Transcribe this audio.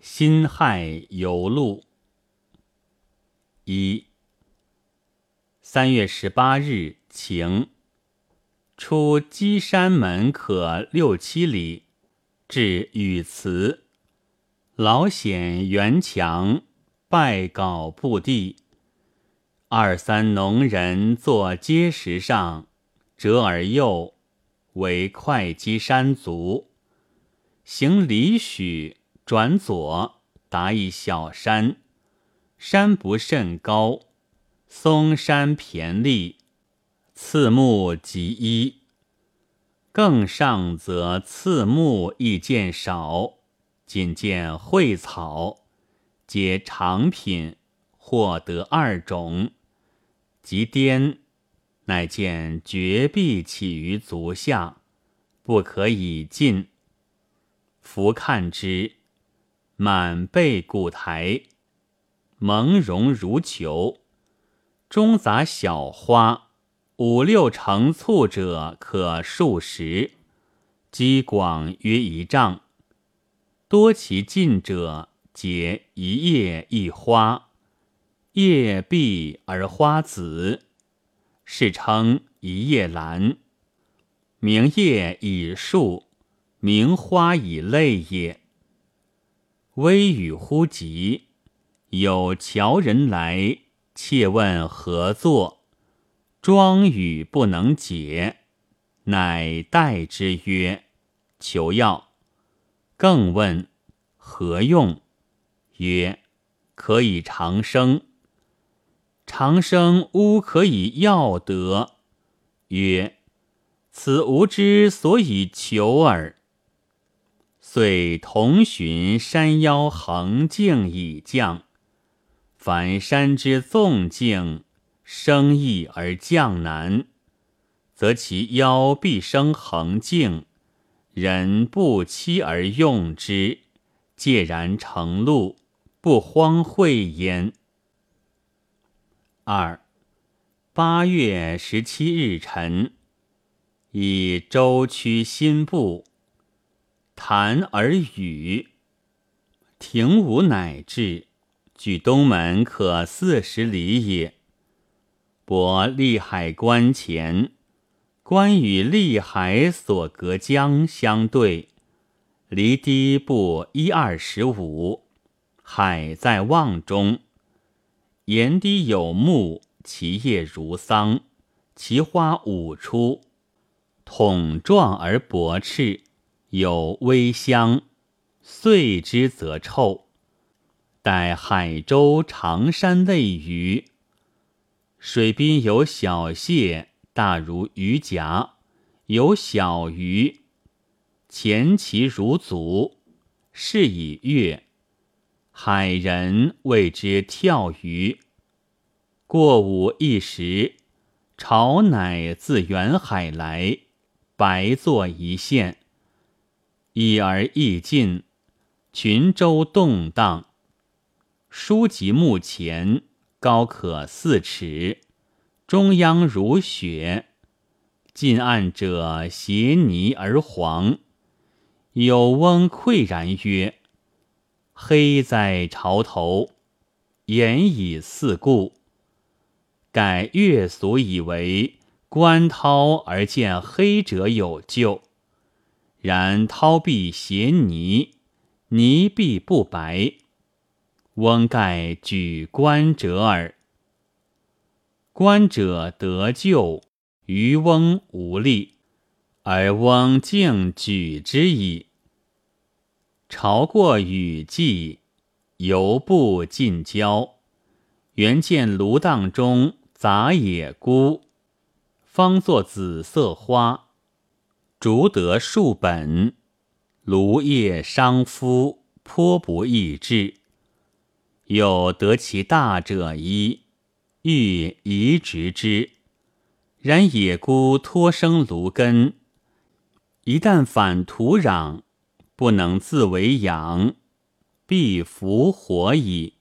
辛亥游路。一三月十八日晴。出稽山门可六七里，至雨祠，老显圆墙，拜稿布地。二三农人坐阶石上，折而右，为会稽山族。行里许，转左，达一小山，山不甚高，松山骈立。刺木极一，更上则刺木亦见少，仅见蕙草，皆长品，或得二种。及颠，乃见绝壁起于足下，不可以进。俯看之，满背古台，朦胧如球，中杂小花。五六成簇者可数十，积广约一丈。多其近者，皆一叶一花，叶闭而花紫，世称一叶兰。名叶以树，名花以类也。微雨忽急，有樵人来，切问何作？庄语不能解，乃代之曰：“求药。”更问何用？曰：“可以长生。”长生乌可以药得？曰：“此吾之所以求耳。”遂同寻山腰横径以降，凡山之纵径。生易而降难，则其腰必生横径，人不期而用之，介然成路，不荒秽焉。二八月十七日晨，以舟驱新部，谈而语，庭午乃至，距东门可四十里也。泊利海关前，关与利海所隔江相对，离堤不一二十五，海在望中。沿堤有木，其叶如桑，其花五出，筒状而薄赤，有微香，碎之则臭。待海州长山类鱼。水滨有小蟹，大如鱼夹；有小鱼，前其如足，是以月。海人谓之跳鱼。过午一时，潮乃自远海来，白作一线，已而亦尽，群舟动荡。书籍目前。高可四尺，中央如雪。近岸者斜泥而黄。有翁喟然曰：“黑哉潮头，言以四顾。改越俗以为观涛而见黑者有救，然涛必斜泥，泥必不白。”翁盖举观者耳，观者得救，渔翁无力，而翁竟举之矣。潮过雨霁，犹不近郊，原见芦荡中杂野菇，方作紫色花，竹得数本，芦叶伤肤，颇不易治。有得其大者一，欲移植之，然野菇托生芦根，一旦反土壤，不能自为养，必伏活矣。